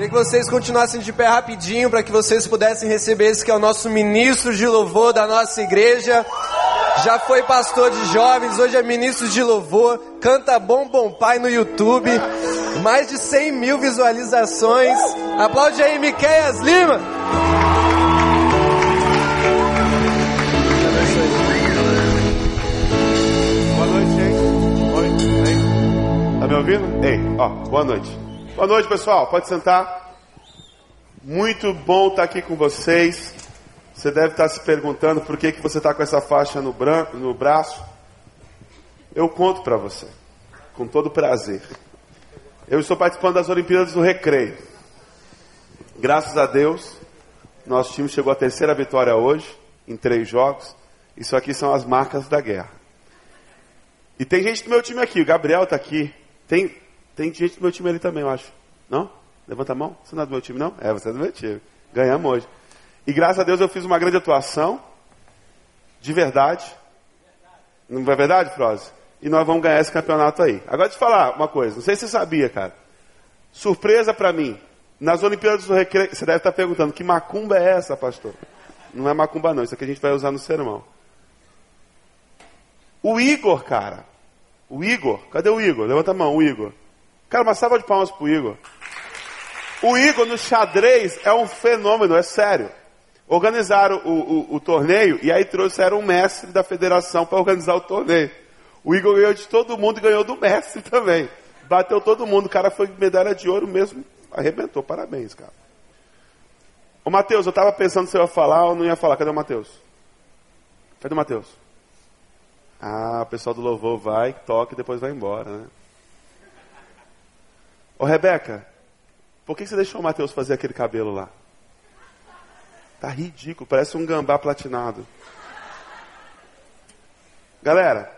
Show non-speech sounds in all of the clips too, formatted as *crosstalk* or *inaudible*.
Queria que vocês continuassem de pé rapidinho para que vocês pudessem receber esse que é o nosso ministro de louvor da nossa igreja. Já foi pastor de jovens, hoje é ministro de louvor. Canta Bom Bom Pai no YouTube. Mais de 100 mil visualizações. Aplaude aí, Miqueias Lima. Boa noite, gente. Oi, ei. Tá me ouvindo? Ei, ó, boa noite. Boa noite, pessoal. Pode sentar. Muito bom estar aqui com vocês. Você deve estar se perguntando por que, que você está com essa faixa no, branco, no braço. Eu conto para você, com todo prazer. Eu estou participando das Olimpíadas do Recreio. Graças a Deus, nosso time chegou à terceira vitória hoje, em três jogos. Isso aqui são as marcas da guerra. E tem gente do meu time aqui, o Gabriel está aqui. Tem, tem gente do meu time ali também, eu acho. Não? Levanta a mão. Você não é do meu time, não? É, você é do meu time. Ganhamos hoje. E graças a Deus eu fiz uma grande atuação. De verdade. Não é verdade, Froze? E nós vamos ganhar esse campeonato aí. Agora deixa eu falar uma coisa. Não sei se você sabia, cara. Surpresa para mim. Nas Olimpíadas do Recreio. Você deve estar perguntando: que macumba é essa, pastor? Não é macumba, não. Isso aqui a gente vai usar no sermão. O Igor, cara. O Igor. Cadê o Igor? Levanta a mão, o Igor. Cara, uma salva de palmas pro Igor. O Igor no xadrez é um fenômeno, é sério. Organizaram o, o, o torneio e aí trouxeram um mestre da federação para organizar o torneio. O Igor ganhou de todo mundo e ganhou do mestre *laughs* também. Bateu todo mundo. O cara foi medalha de ouro mesmo. Arrebentou. Parabéns, cara. Ô, Matheus, eu estava pensando se eu ia falar ou não ia falar. Cadê o Matheus? Cadê o Matheus? Ah, o pessoal do louvor vai, toca e depois vai embora, né? Ô, Rebeca, por que você deixou o Matheus fazer aquele cabelo lá? Tá ridículo, parece um gambá platinado. Galera,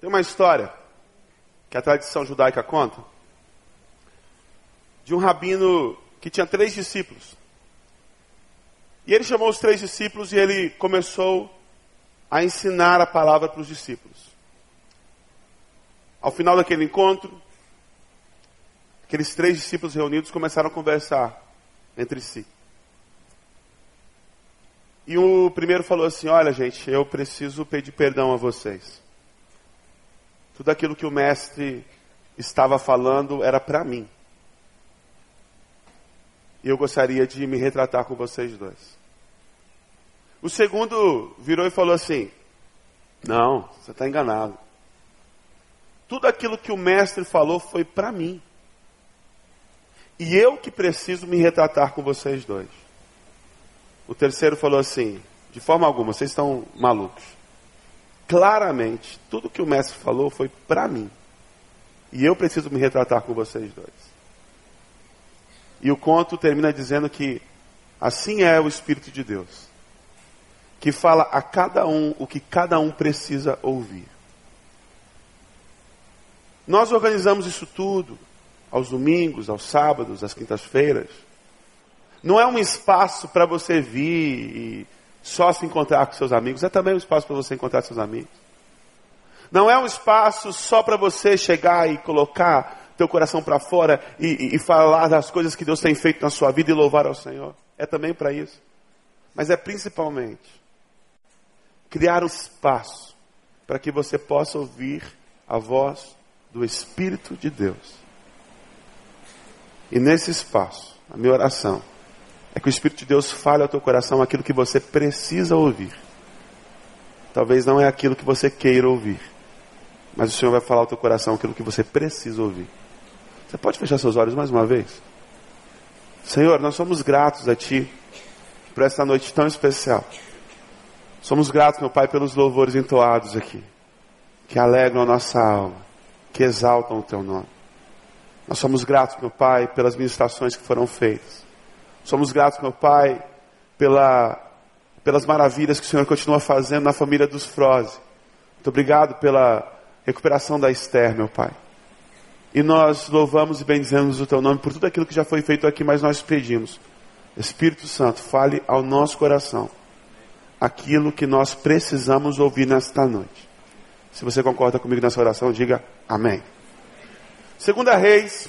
tem uma história que a tradição judaica conta de um rabino que tinha três discípulos. E ele chamou os três discípulos e ele começou a ensinar a palavra para os discípulos. Ao final daquele encontro, aqueles três discípulos reunidos começaram a conversar entre si. E o primeiro falou assim: Olha, gente, eu preciso pedir perdão a vocês. Tudo aquilo que o mestre estava falando era para mim. E eu gostaria de me retratar com vocês dois. O segundo virou e falou assim: Não, você está enganado. Tudo aquilo que o mestre falou foi para mim. E eu que preciso me retratar com vocês dois. O terceiro falou assim: De forma alguma, vocês estão malucos. Claramente, tudo que o mestre falou foi para mim. E eu preciso me retratar com vocês dois. E o conto termina dizendo que assim é o Espírito de Deus que fala a cada um o que cada um precisa ouvir. Nós organizamos isso tudo aos domingos, aos sábados, às quintas-feiras. Não é um espaço para você vir e só se encontrar com seus amigos, é também um espaço para você encontrar seus amigos. Não é um espaço só para você chegar e colocar teu coração para fora e, e, e falar das coisas que Deus tem feito na sua vida e louvar ao Senhor. É também para isso. Mas é principalmente criar um espaço para que você possa ouvir a voz do Espírito de Deus. E nesse espaço, a minha oração é que o Espírito de Deus fale ao teu coração aquilo que você precisa ouvir. Talvez não é aquilo que você queira ouvir, mas o Senhor vai falar ao teu coração aquilo que você precisa ouvir. Você pode fechar seus olhos mais uma vez? Senhor, nós somos gratos a Ti por esta noite tão especial. Somos gratos, meu Pai, pelos louvores entoados aqui, que alegram a nossa alma, que exaltam o Teu nome. Nós somos gratos, meu Pai, pelas ministrações que foram feitas. Somos gratos, meu Pai, pela, pelas maravilhas que o Senhor continua fazendo na família dos Froze. Muito obrigado pela recuperação da Esther, meu Pai. E nós louvamos e bendizemos o Teu nome por tudo aquilo que já foi feito aqui, mas nós pedimos. Espírito Santo, fale ao nosso coração aquilo que nós precisamos ouvir nesta noite. Se você concorda comigo nessa oração, diga amém. Segunda Reis,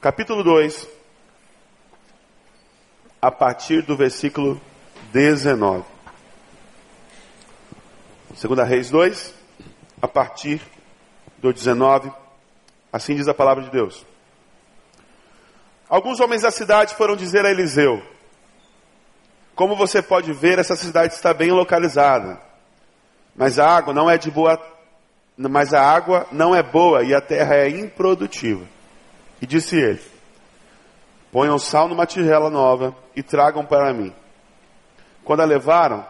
capítulo 2, a partir do versículo 19. Segunda Reis 2, a partir do 19. Assim diz a palavra de Deus. Alguns homens da cidade foram dizer a Eliseu: Como você pode ver, essa cidade está bem localizada, mas a água não é de boa, mas a água não é boa e a terra é improdutiva. E disse ele: Ponham sal numa tigela nova e tragam para mim. Quando a levaram,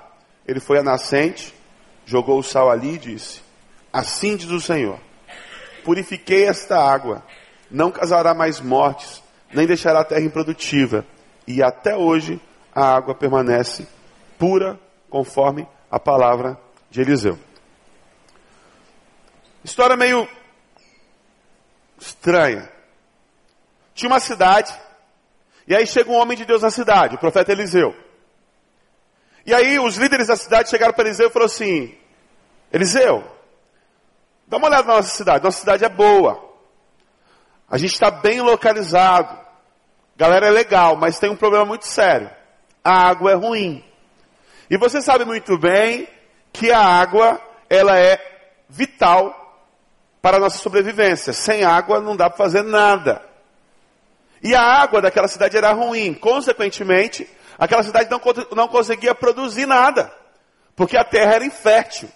ele foi à nascente, jogou o sal ali e disse: Assim diz o Senhor: Purifiquei esta água, não causará mais mortes, nem deixará a terra improdutiva. E até hoje a água permanece pura, conforme a palavra de Eliseu. História meio estranha. Tinha uma cidade e aí chega um homem de Deus na cidade, o profeta Eliseu. E aí os líderes da cidade chegaram para Eliseu e falaram assim: Eliseu, dá uma olhada na nossa cidade, nossa cidade é boa. A gente está bem localizado. Galera é legal, mas tem um problema muito sério. A água é ruim. E você sabe muito bem que a água, ela é vital para a nossa sobrevivência. Sem água não dá para fazer nada. E a água daquela cidade era ruim. Consequentemente, aquela cidade não, não conseguia produzir nada. Porque a terra era infértil.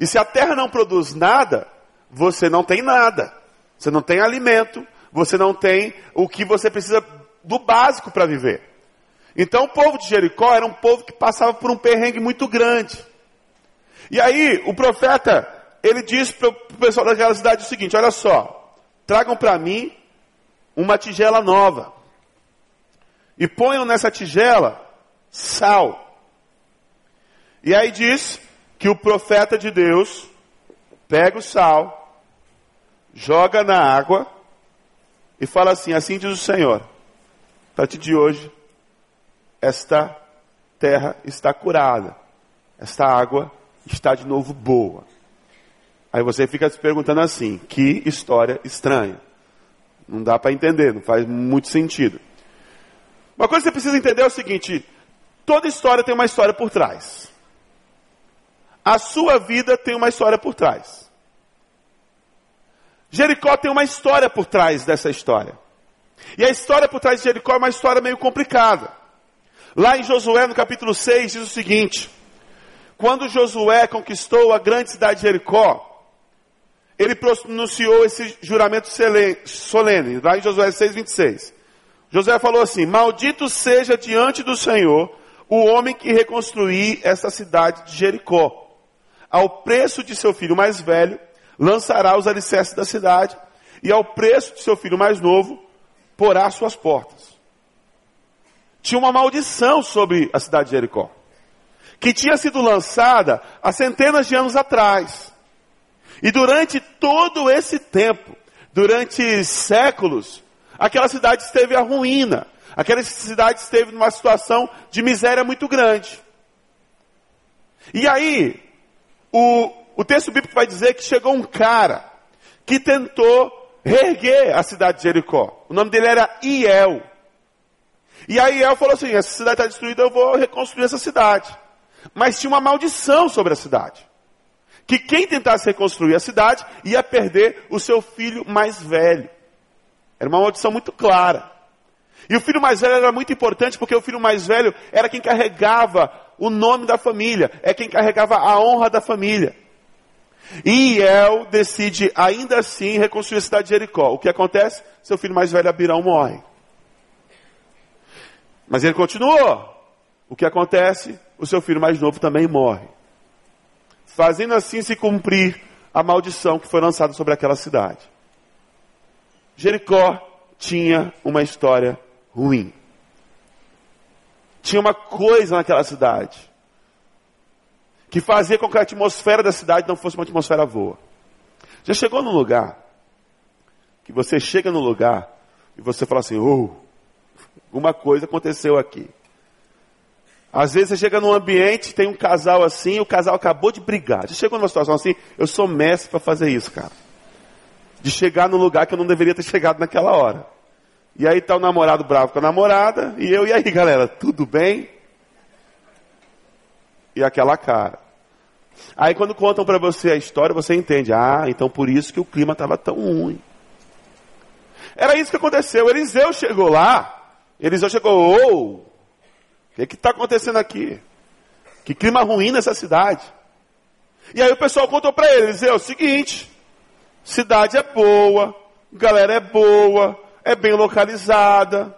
E se a terra não produz nada, você não tem nada. Você não tem alimento, você não tem o que você precisa do básico para viver. Então o povo de Jericó era um povo que passava por um perrengue muito grande. E aí o profeta, ele diz para o pessoal daquela cidade o seguinte: olha só, tragam para mim uma tigela nova. E ponham nessa tigela sal. E aí diz que o profeta de Deus pega o sal, joga na água e fala assim: Assim diz o Senhor, a partir de hoje, esta terra está curada, esta água está de novo boa. Aí você fica se perguntando assim: que história estranha. Não dá para entender, não faz muito sentido. Uma coisa que você precisa entender é o seguinte: toda história tem uma história por trás. A sua vida tem uma história por trás. Jericó tem uma história por trás dessa história. E a história por trás de Jericó é uma história meio complicada. Lá em Josué, no capítulo 6, diz o seguinte: Quando Josué conquistou a grande cidade de Jericó, ele pronunciou esse juramento solene, lá em Josué 6, 26. Josué falou assim: Maldito seja diante do Senhor o homem que reconstruir essa cidade de Jericó. Ao preço de seu filho mais velho, lançará os alicerces da cidade, e ao preço de seu filho mais novo, porá suas portas. Tinha uma maldição sobre a cidade de Jericó, que tinha sido lançada há centenas de anos atrás. E durante todo esse tempo, durante séculos, aquela cidade esteve à ruína. Aquela cidade esteve numa situação de miséria muito grande. E aí, o, o texto bíblico vai dizer que chegou um cara que tentou reerguer a cidade de Jericó. O nome dele era Iel. E aí Iel falou assim: essa cidade está destruída, eu vou reconstruir essa cidade. Mas tinha uma maldição sobre a cidade que quem tentasse reconstruir a cidade ia perder o seu filho mais velho. Era uma maldição muito clara. E o filho mais velho era muito importante porque o filho mais velho era quem carregava o nome da família, é quem carregava a honra da família. E El decide ainda assim reconstruir a cidade de Jericó. O que acontece? Seu filho mais velho, Abirão, morre. Mas ele continuou. O que acontece? O seu filho mais novo também morre fazendo assim se cumprir a maldição que foi lançada sobre aquela cidade. Jericó tinha uma história ruim. Tinha uma coisa naquela cidade que fazia com que a atmosfera da cidade não fosse uma atmosfera boa. Já chegou num lugar que você chega no lugar e você fala assim: oh, alguma coisa aconteceu aqui. Às vezes você chega num ambiente, tem um casal assim, o casal acabou de brigar. Já chegou numa situação assim, eu sou mestre para fazer isso, cara. de chegar no lugar que eu não deveria ter chegado naquela hora. E aí tá o namorado bravo com a namorada, e eu, e aí galera, tudo bem? E aquela cara. Aí quando contam para você a história, você entende, ah, então por isso que o clima estava tão ruim. Era isso que aconteceu. Eliseu chegou lá, Eliseu chegou, oh, o que está acontecendo aqui? Que clima ruim nessa cidade. E aí o pessoal contou para ele, Eliseu, é o seguinte, cidade é boa, galera é boa, é bem localizada,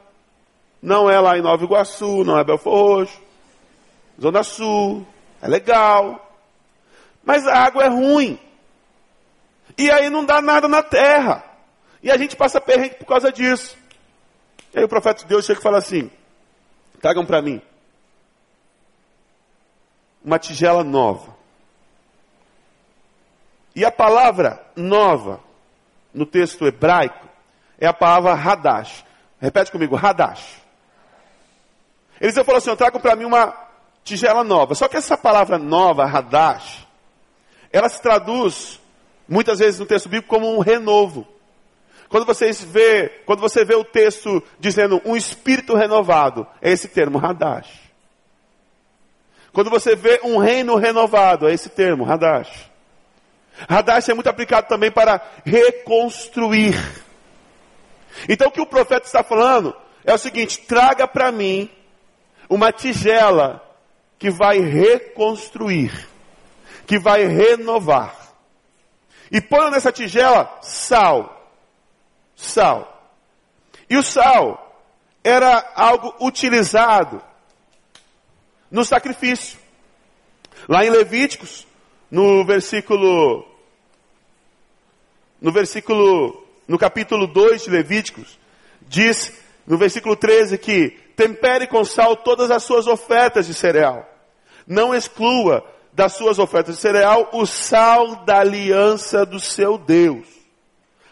não é lá em Nova Iguaçu, não é Belfor Roxo, Zona Sul, é legal, mas a água é ruim. E aí não dá nada na terra. E a gente passa perrengue por causa disso. E aí o profeta de Deus chega e fala assim: tragam para mim uma tigela nova. E a palavra nova no texto hebraico é a palavra Hadash. Repete comigo, Hadash. Eliseu falou assim: tragam para mim uma tigela nova. Só que essa palavra nova, Hadash, ela se traduz muitas vezes no texto bíblico como um renovo. Quando vocês vê, quando você vê o texto dizendo um espírito renovado, é esse termo, Hadash. Quando você vê um reino renovado, é esse termo, Hadash. Hadash é muito aplicado também para reconstruir. Então o que o profeta está falando é o seguinte: traga para mim uma tigela que vai reconstruir, que vai renovar. E põe nessa tigela sal sal. E o sal era algo utilizado no sacrifício. Lá em Levíticos, no versículo no versículo no capítulo 2 de Levíticos, diz no versículo 13 que tempere com sal todas as suas ofertas de cereal. Não exclua das suas ofertas de cereal o sal da aliança do seu Deus.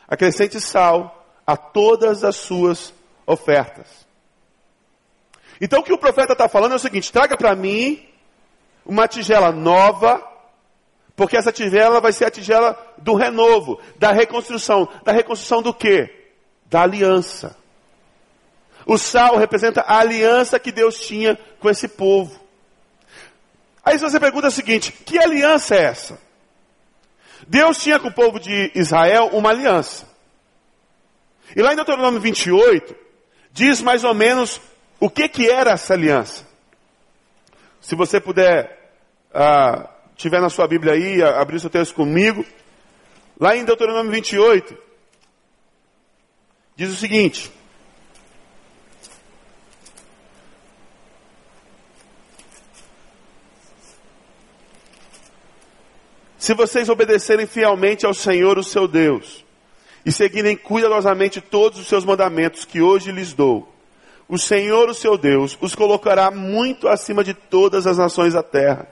Acrescente sal a todas as suas ofertas. Então o que o profeta está falando é o seguinte: traga para mim uma tigela nova, porque essa tigela vai ser a tigela do renovo, da reconstrução. Da reconstrução do quê? Da aliança. O sal representa a aliança que Deus tinha com esse povo. Aí você pergunta o seguinte: que aliança é essa? Deus tinha com o povo de Israel uma aliança. E lá em Deuteronômio 28, diz mais ou menos o que, que era essa aliança. Se você puder, ah, tiver na sua Bíblia aí, abrir seu texto comigo. Lá em Deuteronômio 28, diz o seguinte. Se vocês obedecerem fielmente ao Senhor, o seu Deus, e seguirem cuidadosamente todos os seus mandamentos que hoje lhes dou, o Senhor, o seu Deus, os colocará muito acima de todas as nações da terra.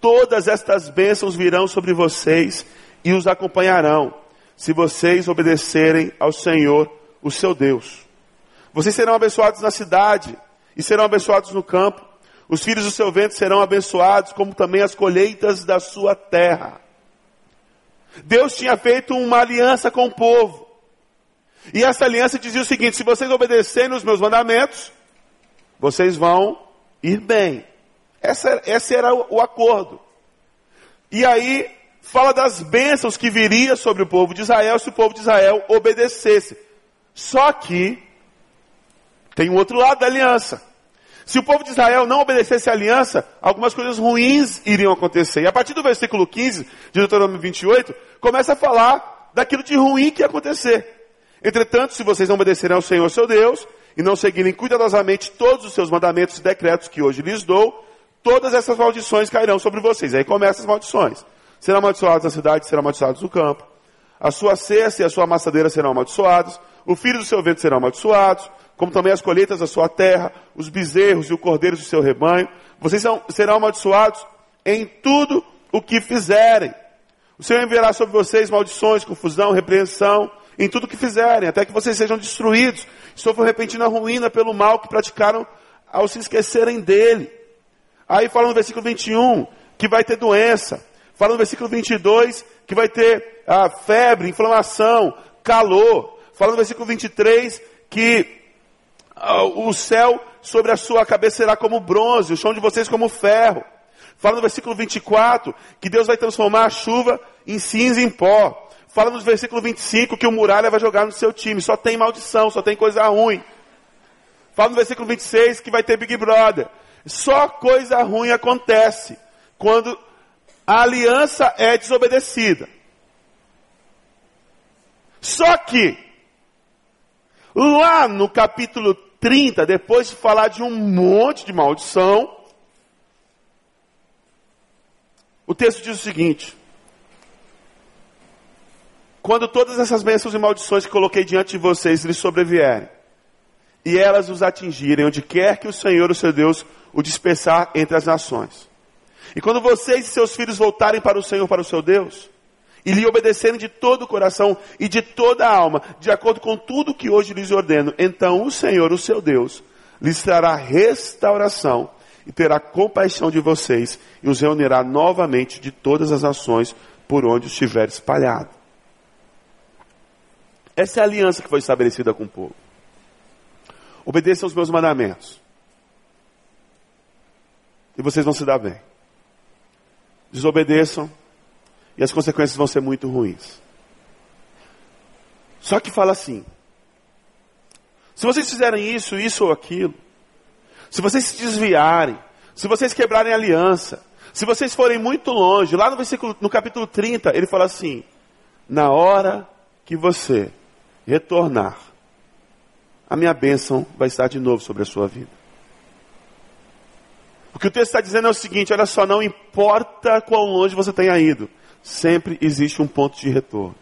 Todas estas bênçãos virão sobre vocês e os acompanharão, se vocês obedecerem ao Senhor, o seu Deus. Vocês serão abençoados na cidade e serão abençoados no campo. Os filhos do seu ventre serão abençoados, como também as colheitas da sua terra. Deus tinha feito uma aliança com o povo. E essa aliança dizia o seguinte: se vocês obedecerem os meus mandamentos, vocês vão ir bem. Essa, esse era o, o acordo. E aí fala das bênçãos que viria sobre o povo de Israel se o povo de Israel obedecesse. Só que tem um outro lado da aliança. Se o povo de Israel não obedecesse a aliança, algumas coisas ruins iriam acontecer. E a partir do versículo 15 de Deuteronômio 28, começa a falar daquilo de ruim que ia acontecer. Entretanto, se vocês não obedecerem ao Senhor seu Deus, e não seguirem cuidadosamente todos os seus mandamentos e decretos que hoje lhes dou, todas essas maldições cairão sobre vocês. Aí começam as maldições. Serão amaldiçoados na cidade, serão amaldiçoados no campo. A sua cesta e a sua amassadeira serão amaldiçoados. O filho do seu vento serão amaldiçoados como também as colheitas da sua terra, os bezerros e o cordeiro do seu rebanho. Vocês são, serão amaldiçoados em tudo o que fizerem. O Senhor enviará sobre vocês maldições, confusão, repreensão, em tudo o que fizerem, até que vocês sejam destruídos, sofram repentina ruína pelo mal que praticaram ao se esquecerem dele. Aí fala no versículo 21 que vai ter doença, Fala no versículo 22 que vai ter a febre, inflamação, calor. Fala no versículo 23 que ah, o céu sobre a sua cabeça será como bronze, o chão de vocês como ferro. Fala no versículo 24 que Deus vai transformar a chuva em cinza e em pó. Fala no versículo 25 que o muralha vai jogar no seu time. Só tem maldição, só tem coisa ruim. Fala no versículo 26 que vai ter Big Brother. Só coisa ruim acontece quando a aliança é desobedecida. Só que, lá no capítulo 30, depois de falar de um monte de maldição, o texto diz o seguinte: Quando todas essas bênçãos e maldições que coloquei diante de vocês lhes sobrevierem, e elas os atingirem, onde quer que o Senhor, o seu Deus, o dispersar entre as nações. E quando vocês e seus filhos voltarem para o Senhor, para o seu Deus, e lhe obedecerem de todo o coração e de toda a alma, de acordo com tudo que hoje lhes ordeno, então o Senhor, o seu Deus, lhes trará restauração e terá compaixão de vocês e os reunirá novamente de todas as nações por onde estiver espalhado. Essa é a aliança que foi estabelecida com o povo. Obedeçam os meus mandamentos. E vocês vão se dar bem desobedeçam e as consequências vão ser muito ruins. Só que fala assim: se vocês fizerem isso, isso ou aquilo, se vocês se desviarem, se vocês quebrarem aliança, se vocês forem muito longe, lá no versículo, no capítulo 30, ele fala assim: na hora que você retornar, a minha bênção vai estar de novo sobre a sua vida. O que o texto está dizendo é o seguinte: olha só, não importa quão longe você tenha ido, sempre existe um ponto de retorno.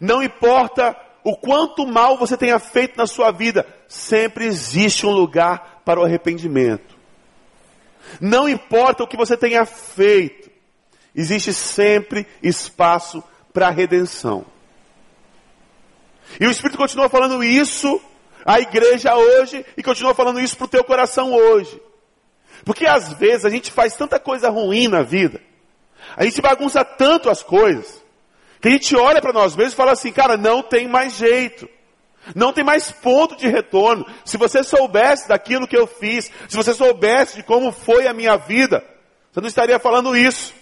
Não importa o quanto mal você tenha feito na sua vida, sempre existe um lugar para o arrependimento. Não importa o que você tenha feito, existe sempre espaço para a redenção. E o Espírito continua falando isso à igreja hoje e continua falando isso para o teu coração hoje. Porque às vezes a gente faz tanta coisa ruim na vida, a gente bagunça tanto as coisas, que a gente olha para nós mesmos e fala assim, cara, não tem mais jeito. Não tem mais ponto de retorno. Se você soubesse daquilo que eu fiz, se você soubesse de como foi a minha vida, você não estaria falando isso.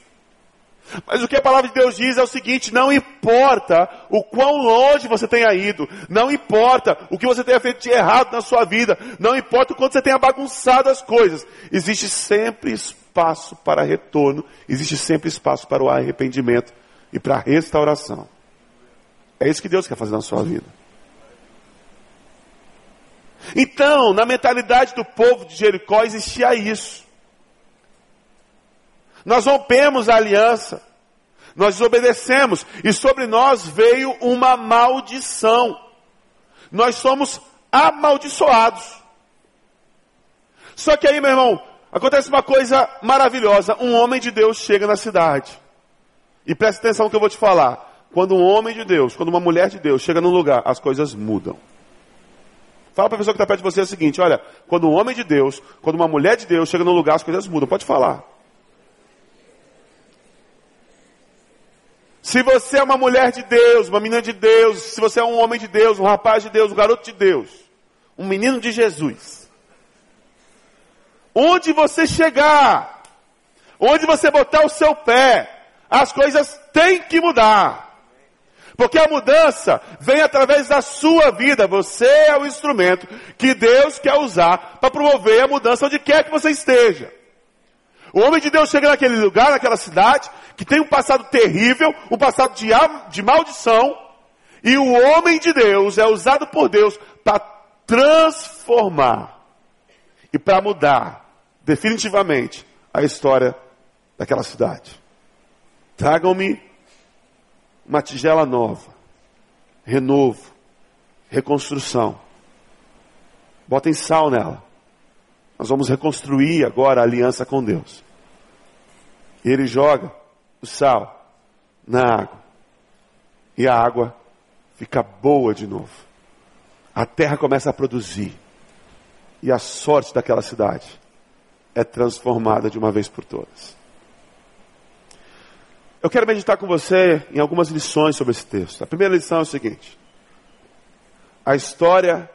Mas o que a palavra de Deus diz é o seguinte: não importa o quão longe você tenha ido, não importa o que você tenha feito de errado na sua vida, não importa o quanto você tenha bagunçado as coisas, existe sempre espaço para retorno, existe sempre espaço para o arrependimento e para a restauração. É isso que Deus quer fazer na sua vida. Então, na mentalidade do povo de Jericó existia isso. Nós rompemos a aliança, nós desobedecemos, e sobre nós veio uma maldição. Nós somos amaldiçoados. Só que aí, meu irmão, acontece uma coisa maravilhosa. Um homem de Deus chega na cidade. E presta atenção no que eu vou te falar. Quando um homem de Deus, quando uma mulher de Deus chega num lugar, as coisas mudam. Fala para a pessoa que está perto de você o seguinte: olha, quando um homem de Deus, quando uma mulher de Deus chega num lugar, as coisas mudam. Pode falar. Se você é uma mulher de Deus, uma menina de Deus, se você é um homem de Deus, um rapaz de Deus, um garoto de Deus, um menino de Jesus, onde você chegar, onde você botar o seu pé, as coisas têm que mudar. Porque a mudança vem através da sua vida. Você é o instrumento que Deus quer usar para promover a mudança onde quer que você esteja. O homem de Deus chega naquele lugar, naquela cidade, que tem um passado terrível, um passado de, de maldição, e o homem de Deus é usado por Deus para transformar e para mudar definitivamente a história daquela cidade. Tragam-me uma tigela nova, renovo, reconstrução. Botem sal nela. Nós vamos reconstruir agora a aliança com Deus. E ele joga o sal na água. E a água fica boa de novo. A terra começa a produzir. E a sorte daquela cidade é transformada de uma vez por todas. Eu quero meditar com você em algumas lições sobre esse texto. A primeira lição é o seguinte: a história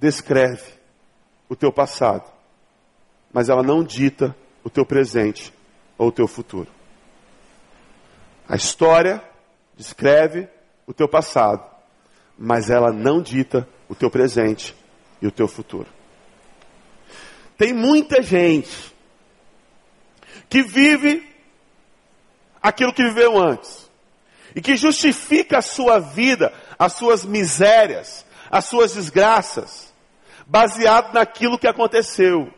descreve o teu passado, mas ela não dita o teu presente ou o teu futuro. A história descreve o teu passado, mas ela não dita o teu presente e o teu futuro. Tem muita gente que vive aquilo que viveu antes e que justifica a sua vida, as suas misérias, as suas desgraças, baseado naquilo que aconteceu.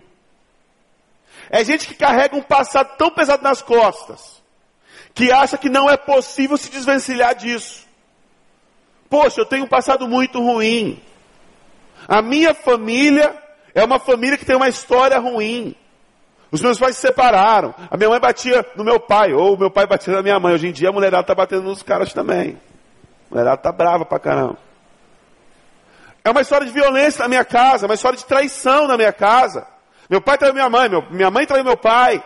É gente que carrega um passado tão pesado nas costas, que acha que não é possível se desvencilhar disso. Poxa, eu tenho um passado muito ruim. A minha família é uma família que tem uma história ruim. Os meus pais se separaram. A minha mãe batia no meu pai, ou o meu pai batia na minha mãe. Hoje em dia a mulherada está batendo nos caras também. A mulherada está brava pra caramba. É uma história de violência na minha casa, uma história de traição na minha casa. Meu pai traiu minha mãe, meu, minha mãe traiu meu pai.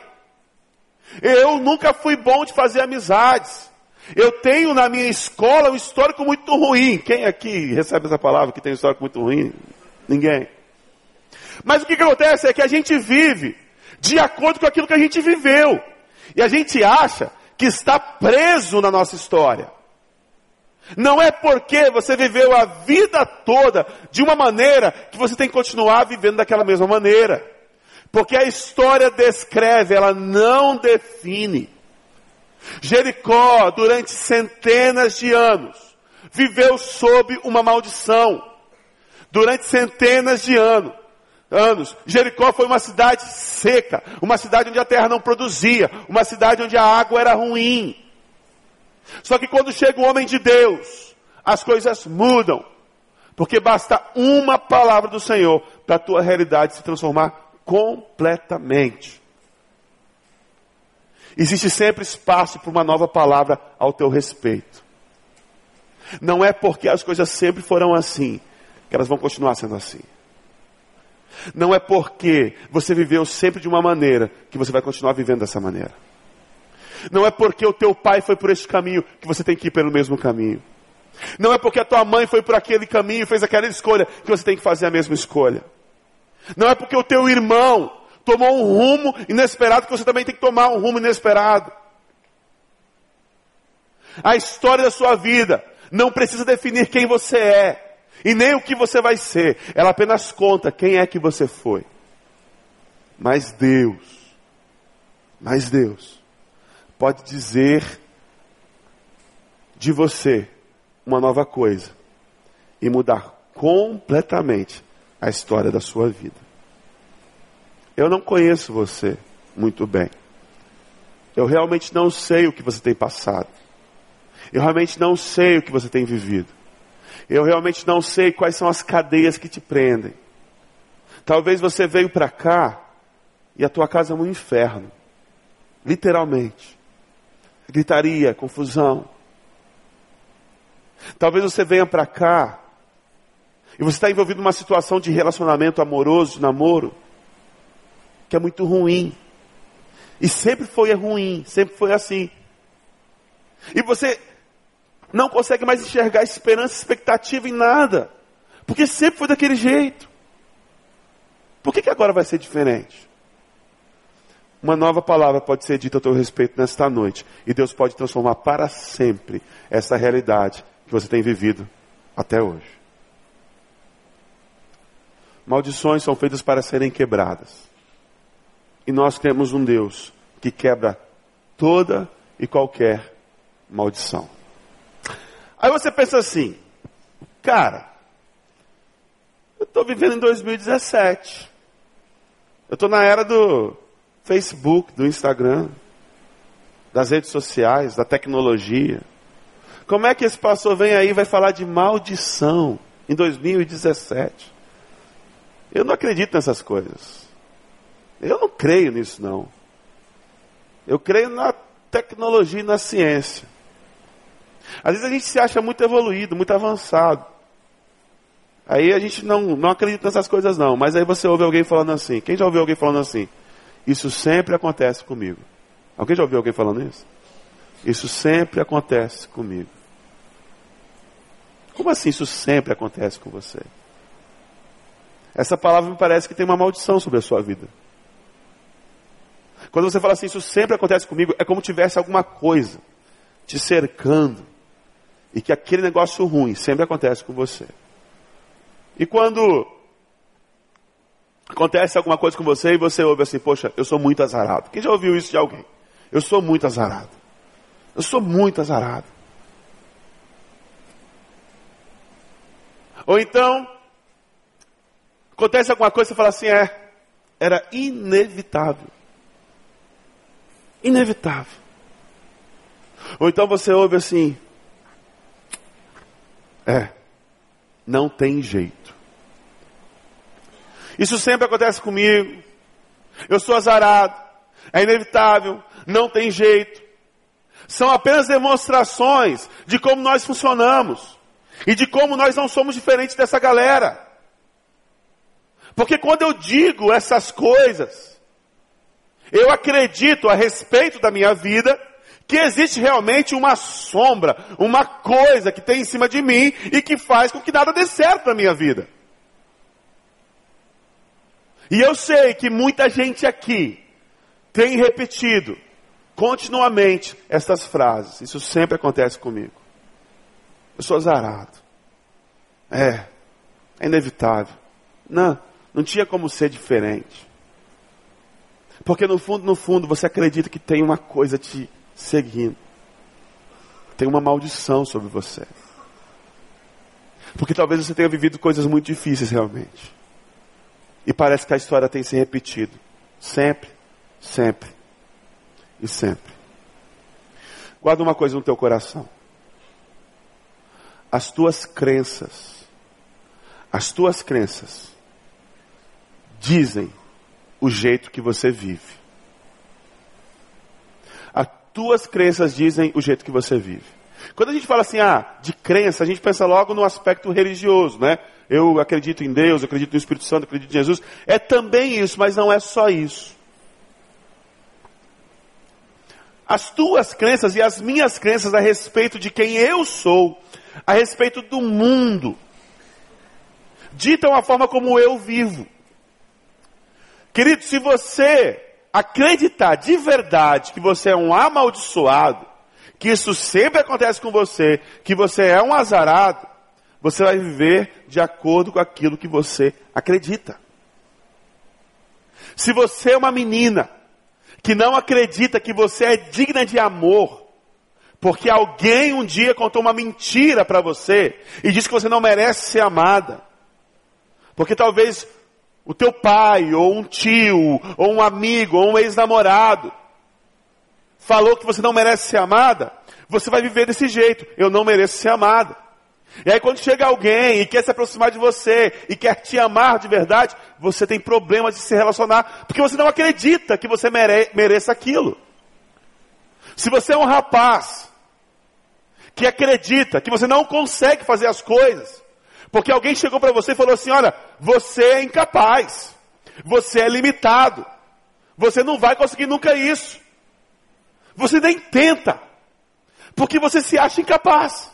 Eu nunca fui bom de fazer amizades. Eu tenho na minha escola um histórico muito ruim. Quem aqui recebe essa palavra que tem um histórico muito ruim? Ninguém. Mas o que, que acontece é que a gente vive de acordo com aquilo que a gente viveu. E a gente acha que está preso na nossa história. Não é porque você viveu a vida toda de uma maneira que você tem que continuar vivendo daquela mesma maneira. Porque a história descreve, ela não define. Jericó, durante centenas de anos, viveu sob uma maldição. Durante centenas de anos, anos, Jericó foi uma cidade seca, uma cidade onde a terra não produzia, uma cidade onde a água era ruim. Só que quando chega o homem de Deus, as coisas mudam. Porque basta uma palavra do Senhor para a tua realidade se transformar completamente. Existe sempre espaço para uma nova palavra ao teu respeito. Não é porque as coisas sempre foram assim que elas vão continuar sendo assim. Não é porque você viveu sempre de uma maneira que você vai continuar vivendo dessa maneira. Não é porque o teu pai foi por este caminho que você tem que ir pelo mesmo caminho. Não é porque a tua mãe foi por aquele caminho e fez aquela escolha que você tem que fazer a mesma escolha. Não é porque o teu irmão tomou um rumo inesperado que você também tem que tomar um rumo inesperado. A história da sua vida não precisa definir quem você é e nem o que você vai ser. Ela apenas conta quem é que você foi. Mas Deus, mas Deus pode dizer de você uma nova coisa e mudar completamente a história da sua vida. Eu não conheço você muito bem. Eu realmente não sei o que você tem passado. Eu realmente não sei o que você tem vivido. Eu realmente não sei quais são as cadeias que te prendem. Talvez você veio para cá e a tua casa é um inferno. Literalmente. Gritaria, confusão. Talvez você venha para cá e você está envolvido numa situação de relacionamento amoroso, de namoro, que é muito ruim. E sempre foi ruim, sempre foi assim. E você não consegue mais enxergar esperança, expectativa em nada. Porque sempre foi daquele jeito. Por que, que agora vai ser diferente? Uma nova palavra pode ser dita a teu respeito nesta noite. E Deus pode transformar para sempre essa realidade que você tem vivido até hoje. Maldições são feitas para serem quebradas. E nós temos um Deus que quebra toda e qualquer maldição. Aí você pensa assim, cara, eu estou vivendo em 2017. Eu estou na era do Facebook, do Instagram, das redes sociais, da tecnologia. Como é que esse pastor vem aí e vai falar de maldição em 2017? Eu não acredito nessas coisas. Eu não creio nisso, não. Eu creio na tecnologia e na ciência. Às vezes a gente se acha muito evoluído, muito avançado. Aí a gente não, não acredita nessas coisas, não. Mas aí você ouve alguém falando assim. Quem já ouviu alguém falando assim? Isso sempre acontece comigo. Alguém já ouviu alguém falando isso? Isso sempre acontece comigo. Como assim isso sempre acontece com você? Essa palavra me parece que tem uma maldição sobre a sua vida. Quando você fala assim, isso sempre acontece comigo, é como tivesse alguma coisa te cercando e que aquele negócio ruim sempre acontece com você. E quando acontece alguma coisa com você e você ouve assim, poxa, eu sou muito azarado. Quem já ouviu isso de alguém? Eu sou muito azarado. Eu sou muito azarado. Ou então, acontece alguma coisa você fala assim, é, era inevitável. Inevitável. Ou então você ouve assim, é, não tem jeito. Isso sempre acontece comigo. Eu sou azarado. É inevitável. Não tem jeito. São apenas demonstrações de como nós funcionamos. E de como nós não somos diferentes dessa galera. Porque quando eu digo essas coisas, eu acredito a respeito da minha vida que existe realmente uma sombra, uma coisa que tem em cima de mim e que faz com que nada dê certo na minha vida. E eu sei que muita gente aqui tem repetido continuamente estas frases. Isso sempre acontece comigo. Eu sou azarado. É, é inevitável. Não, não tinha como ser diferente. Porque no fundo, no fundo, você acredita que tem uma coisa te seguindo. Tem uma maldição sobre você. Porque talvez você tenha vivido coisas muito difíceis realmente. E parece que a história tem se repetido. Sempre, sempre e sempre. Guarda uma coisa no teu coração. As tuas crenças, as tuas crenças dizem o jeito que você vive tuas crenças dizem o jeito que você vive. Quando a gente fala assim, ah, de crença, a gente pensa logo no aspecto religioso, né? Eu acredito em Deus, eu acredito no Espírito Santo, eu acredito em Jesus. É também isso, mas não é só isso. As tuas crenças e as minhas crenças a respeito de quem eu sou, a respeito do mundo, ditam a forma como eu vivo. Querido, se você acreditar de verdade que você é um amaldiçoado, que isso sempre acontece com você, que você é um azarado, você vai viver de acordo com aquilo que você acredita. Se você é uma menina que não acredita que você é digna de amor, porque alguém um dia contou uma mentira para você e disse que você não merece ser amada, porque talvez o teu pai, ou um tio, ou um amigo, ou um ex-namorado, falou que você não merece ser amada, você vai viver desse jeito. Eu não mereço ser amada. E aí quando chega alguém e quer se aproximar de você e quer te amar de verdade, você tem problemas de se relacionar, porque você não acredita que você mere mereça aquilo. Se você é um rapaz que acredita que você não consegue fazer as coisas, porque alguém chegou para você e falou assim: olha, você é incapaz, você é limitado, você não vai conseguir nunca isso. Você nem tenta, porque você se acha incapaz.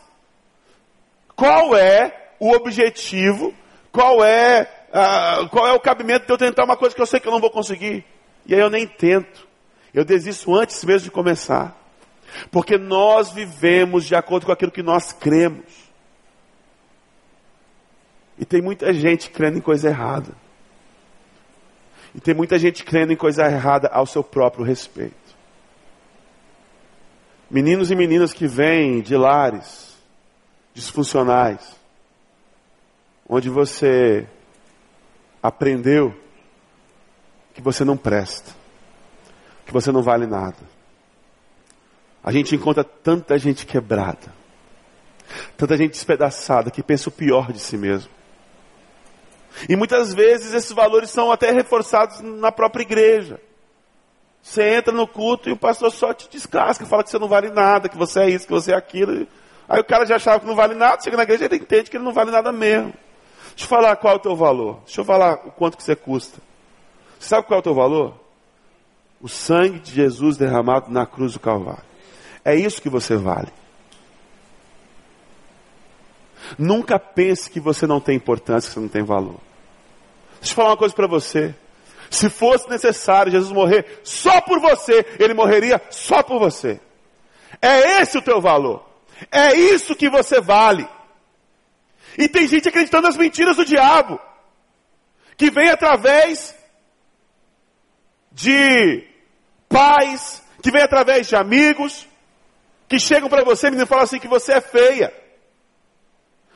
Qual é o objetivo? Qual é, uh, qual é o cabimento de eu tentar uma coisa que eu sei que eu não vou conseguir? E aí eu nem tento. Eu desisto antes mesmo de começar. Porque nós vivemos de acordo com aquilo que nós cremos. E tem muita gente crendo em coisa errada. E tem muita gente crendo em coisa errada ao seu próprio respeito. Meninos e meninas que vêm de lares disfuncionais, onde você aprendeu que você não presta, que você não vale nada. A gente encontra tanta gente quebrada, tanta gente despedaçada que pensa o pior de si mesmo. E muitas vezes esses valores são até reforçados na própria igreja. Você entra no culto e o pastor só te descasca, fala que você não vale nada, que você é isso, que você é aquilo. Aí o cara já achava que não vale nada, chega na igreja e ele entende que ele não vale nada mesmo. Deixa eu falar qual é o teu valor. Deixa eu falar o quanto que você custa. Você sabe qual é o teu valor? O sangue de Jesus derramado na cruz do Calvário. É isso que você vale. Nunca pense que você não tem importância, que você não tem valor. Deixa eu falar uma coisa para você. Se fosse necessário Jesus morrer só por você, ele morreria só por você. É esse o teu valor. É isso que você vale. E tem gente acreditando nas mentiras do diabo, que vem através de pais, que vem através de amigos, que chegam para você e falam assim que você é feia.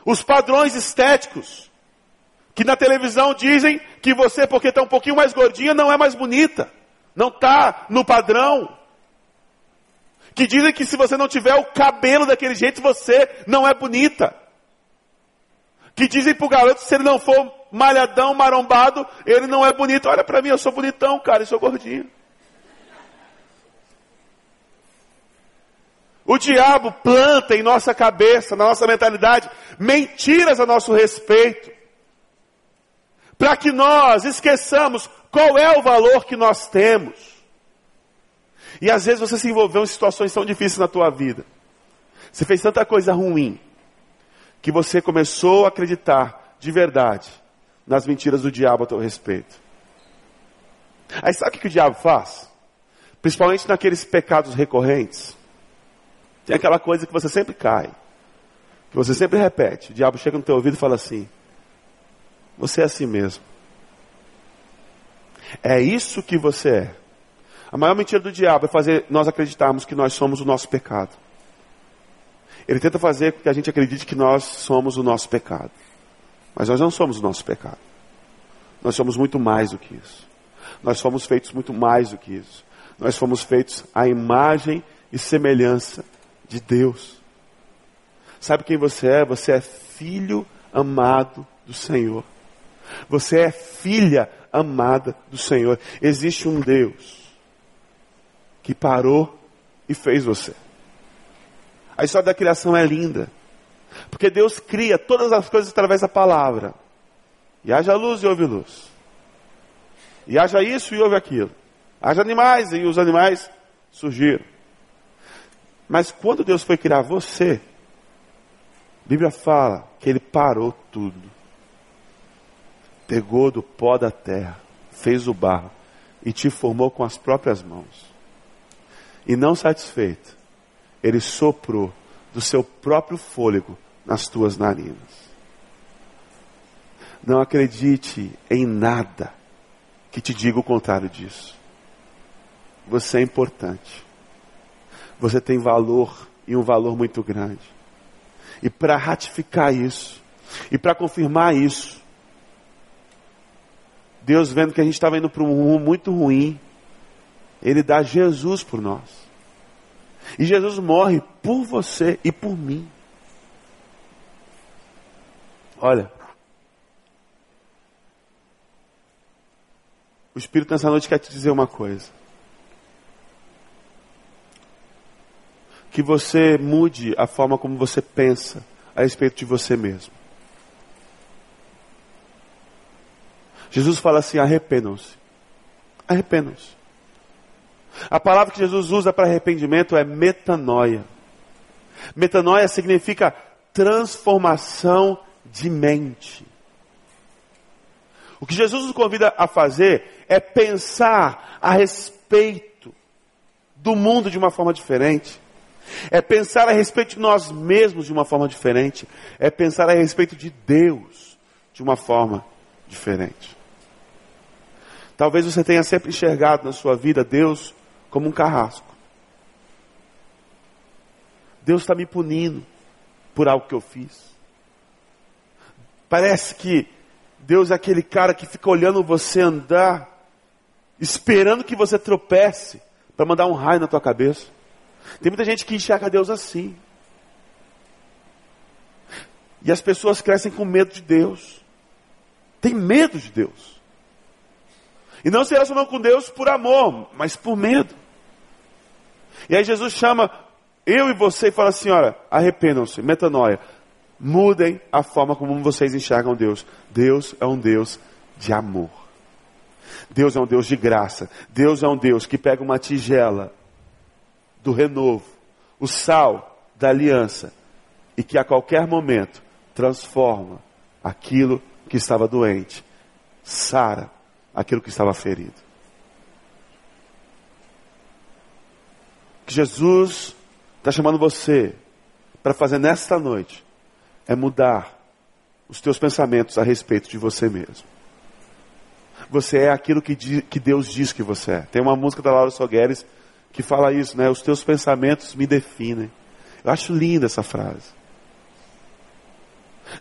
Os padrões estéticos, que na televisão dizem que você, porque está um pouquinho mais gordinha, não é mais bonita, não está no padrão. Que dizem que se você não tiver o cabelo daquele jeito, você não é bonita. Que dizem pro garoto, se ele não for malhadão, marombado, ele não é bonito. Olha para mim, eu sou bonitão, cara, eu sou gordinho. O diabo planta em nossa cabeça, na nossa mentalidade, mentiras a nosso respeito. Para que nós esqueçamos qual é o valor que nós temos. E às vezes você se envolveu em situações tão difíceis na tua vida. Você fez tanta coisa ruim que você começou a acreditar de verdade nas mentiras do diabo a teu respeito. Aí sabe o que o diabo faz? Principalmente naqueles pecados recorrentes. Tem aquela coisa que você sempre cai, que você sempre repete. O diabo chega no teu ouvido e fala assim: Você é assim mesmo. É isso que você é. A maior mentira do diabo é fazer nós acreditarmos que nós somos o nosso pecado. Ele tenta fazer com que a gente acredite que nós somos o nosso pecado. Mas nós não somos o nosso pecado. Nós somos muito mais do que isso. Nós fomos feitos muito mais do que isso. Nós fomos feitos à imagem e semelhança de Deus. Sabe quem você é? Você é filho amado do Senhor. Você é filha amada do Senhor. Existe um Deus que parou e fez você. A história da criação é linda. Porque Deus cria todas as coisas através da palavra. E haja luz e houve luz. E haja isso e houve aquilo. Haja animais e os animais surgiram. Mas quando Deus foi criar você, a Bíblia fala que ele parou tudo. Pegou do pó da terra, fez o barro e te formou com as próprias mãos. E não satisfeito, ele soprou do seu próprio fôlego nas tuas narinas. Não acredite em nada que te diga o contrário disso. Você é importante você tem valor e um valor muito grande. E para ratificar isso, e para confirmar isso, Deus vendo que a gente estava indo para um rumo muito ruim, Ele dá Jesus por nós. E Jesus morre por você e por mim. Olha, o Espírito nessa noite quer te dizer uma coisa. que você mude a forma como você pensa a respeito de você mesmo. Jesus fala assim: arrependam-se. Arrependam-se. A palavra que Jesus usa para arrependimento é metanoia. Metanoia significa transformação de mente. O que Jesus nos convida a fazer é pensar a respeito do mundo de uma forma diferente. É pensar a respeito de nós mesmos de uma forma diferente. É pensar a respeito de Deus de uma forma diferente. Talvez você tenha sempre enxergado na sua vida Deus como um carrasco. Deus está me punindo por algo que eu fiz. Parece que Deus é aquele cara que fica olhando você andar, esperando que você tropece para mandar um raio na tua cabeça. Tem muita gente que enxerga Deus assim. E as pessoas crescem com medo de Deus. Tem medo de Deus. E não se relacionam com Deus por amor, mas por medo. E aí Jesus chama eu e você e fala assim: olha, arrependam-se, metanoia. Mudem a forma como vocês enxergam Deus. Deus é um Deus de amor. Deus é um Deus de graça. Deus é um Deus que pega uma tigela do renovo, o sal da aliança e que a qualquer momento transforma aquilo que estava doente, sara aquilo que estava ferido. Que Jesus está chamando você para fazer nesta noite é mudar os teus pensamentos a respeito de você mesmo. Você é aquilo que, que Deus diz que você é. Tem uma música da Laura Sogueres que fala isso, né? Os teus pensamentos me definem. Eu acho linda essa frase.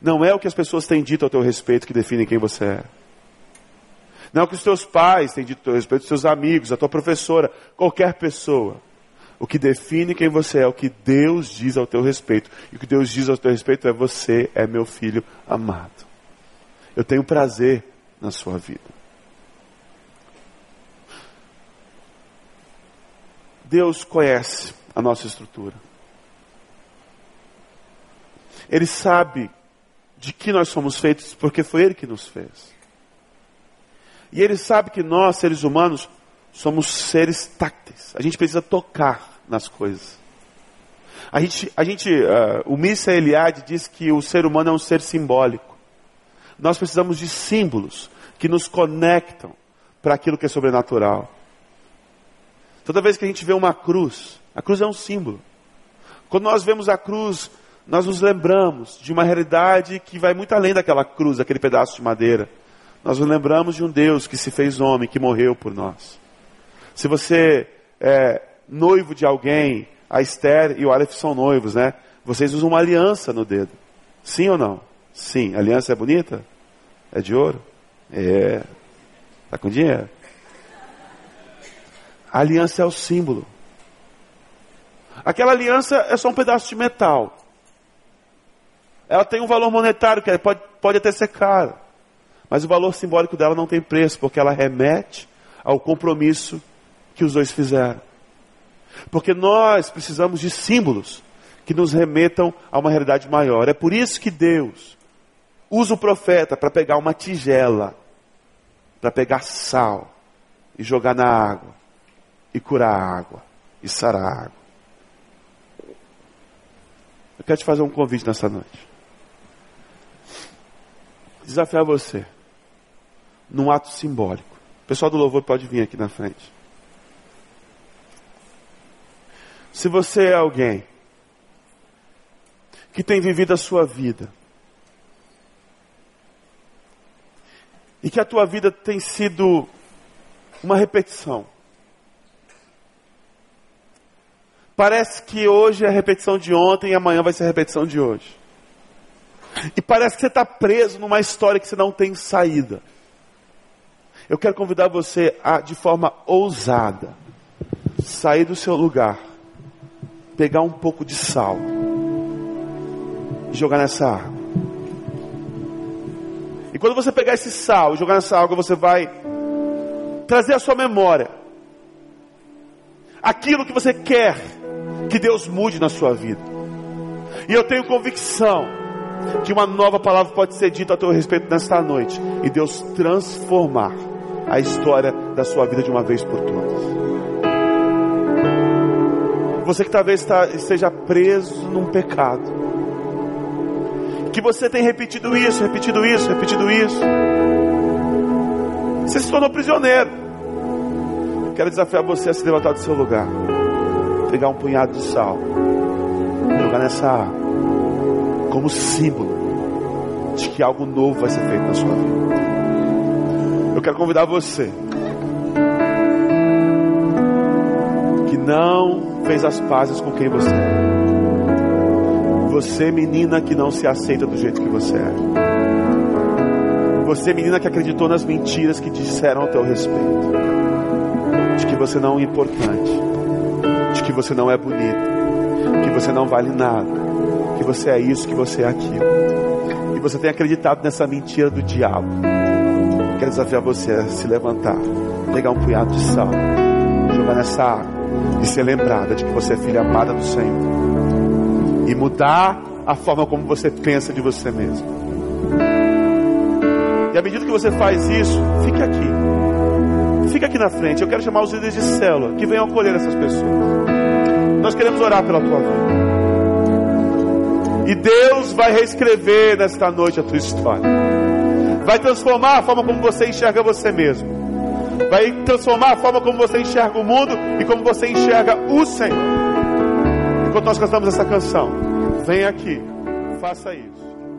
Não é o que as pessoas têm dito ao teu respeito que define quem você é. Não é o que os teus pais têm dito teu respeito, os teus amigos, a tua professora, qualquer pessoa. O que define quem você é, o que Deus diz ao teu respeito. E o que Deus diz ao teu respeito é: você é meu filho amado. Eu tenho prazer na sua vida. Deus conhece a nossa estrutura. Ele sabe de que nós somos feitos porque foi Ele que nos fez. E Ele sabe que nós, seres humanos, somos seres tácteis. A gente precisa tocar nas coisas. A gente, a gente uh, o Missa Eliade diz que o ser humano é um ser simbólico. Nós precisamos de símbolos que nos conectam para aquilo que é sobrenatural. Toda vez que a gente vê uma cruz, a cruz é um símbolo. Quando nós vemos a cruz, nós nos lembramos de uma realidade que vai muito além daquela cruz, aquele pedaço de madeira. Nós nos lembramos de um Deus que se fez homem, que morreu por nós. Se você é noivo de alguém, a Esther e o Aleph são noivos, né? Vocês usam uma aliança no dedo. Sim ou não? Sim. A aliança é bonita? É de ouro? É. Tá com dinheiro? A aliança é o símbolo. Aquela aliança é só um pedaço de metal. Ela tem um valor monetário que pode, pode até ser caro. Mas o valor simbólico dela não tem preço, porque ela remete ao compromisso que os dois fizeram. Porque nós precisamos de símbolos que nos remetam a uma realidade maior. É por isso que Deus usa o profeta para pegar uma tigela, para pegar sal e jogar na água, e curar a água, e sarar a água. Eu quero te fazer um convite nessa noite. Desafiar você num ato simbólico. O pessoal do louvor pode vir aqui na frente. Se você é alguém que tem vivido a sua vida e que a tua vida tem sido uma repetição. Parece que hoje é a repetição de ontem e amanhã vai ser a repetição de hoje. E parece que você está preso numa história que você não tem saída. Eu quero convidar você a, de forma ousada, sair do seu lugar pegar um pouco de sal e jogar nessa água. E quando você pegar esse sal e jogar nessa água, você vai trazer à sua memória aquilo que você quer que Deus mude na sua vida. E eu tenho convicção que uma nova palavra pode ser dita a teu respeito nesta noite e Deus transformar a história da sua vida de uma vez por todas. Você que talvez está, esteja preso num pecado. Que você tem repetido isso, repetido isso, repetido isso. Você se tornou prisioneiro. Quero desafiar você a se levantar do seu lugar. Pegar um punhado de sal. Jogar nessa água. Como símbolo de que algo novo vai ser feito na sua vida. Eu quero convidar você que não fez as pazes com quem você é. Você, menina que não se aceita do jeito que você é. Você, menina que acreditou nas mentiras que disseram ao teu respeito. De que você não é importante. De que você não é bonito. Que você não vale nada. Que você é isso, que você é aquilo. E você tem acreditado nessa mentira do diabo. Quero desafiar você a se levantar, pegar um punhado de sal, jogar nessa água e ser lembrada de que você é filha amada do Senhor. E mudar a forma como você pensa de você mesmo. E à medida que você faz isso, fique aqui. Fique aqui na frente. Eu quero chamar os líderes de célula que venham acolher essas pessoas. Nós queremos orar pela tua vida. E Deus vai reescrever nesta noite a tua história. Vai transformar a forma como você enxerga você mesmo. Vai transformar a forma como você enxerga o mundo e como você enxerga o Senhor. Enquanto nós cantamos essa canção, vem aqui, faça isso.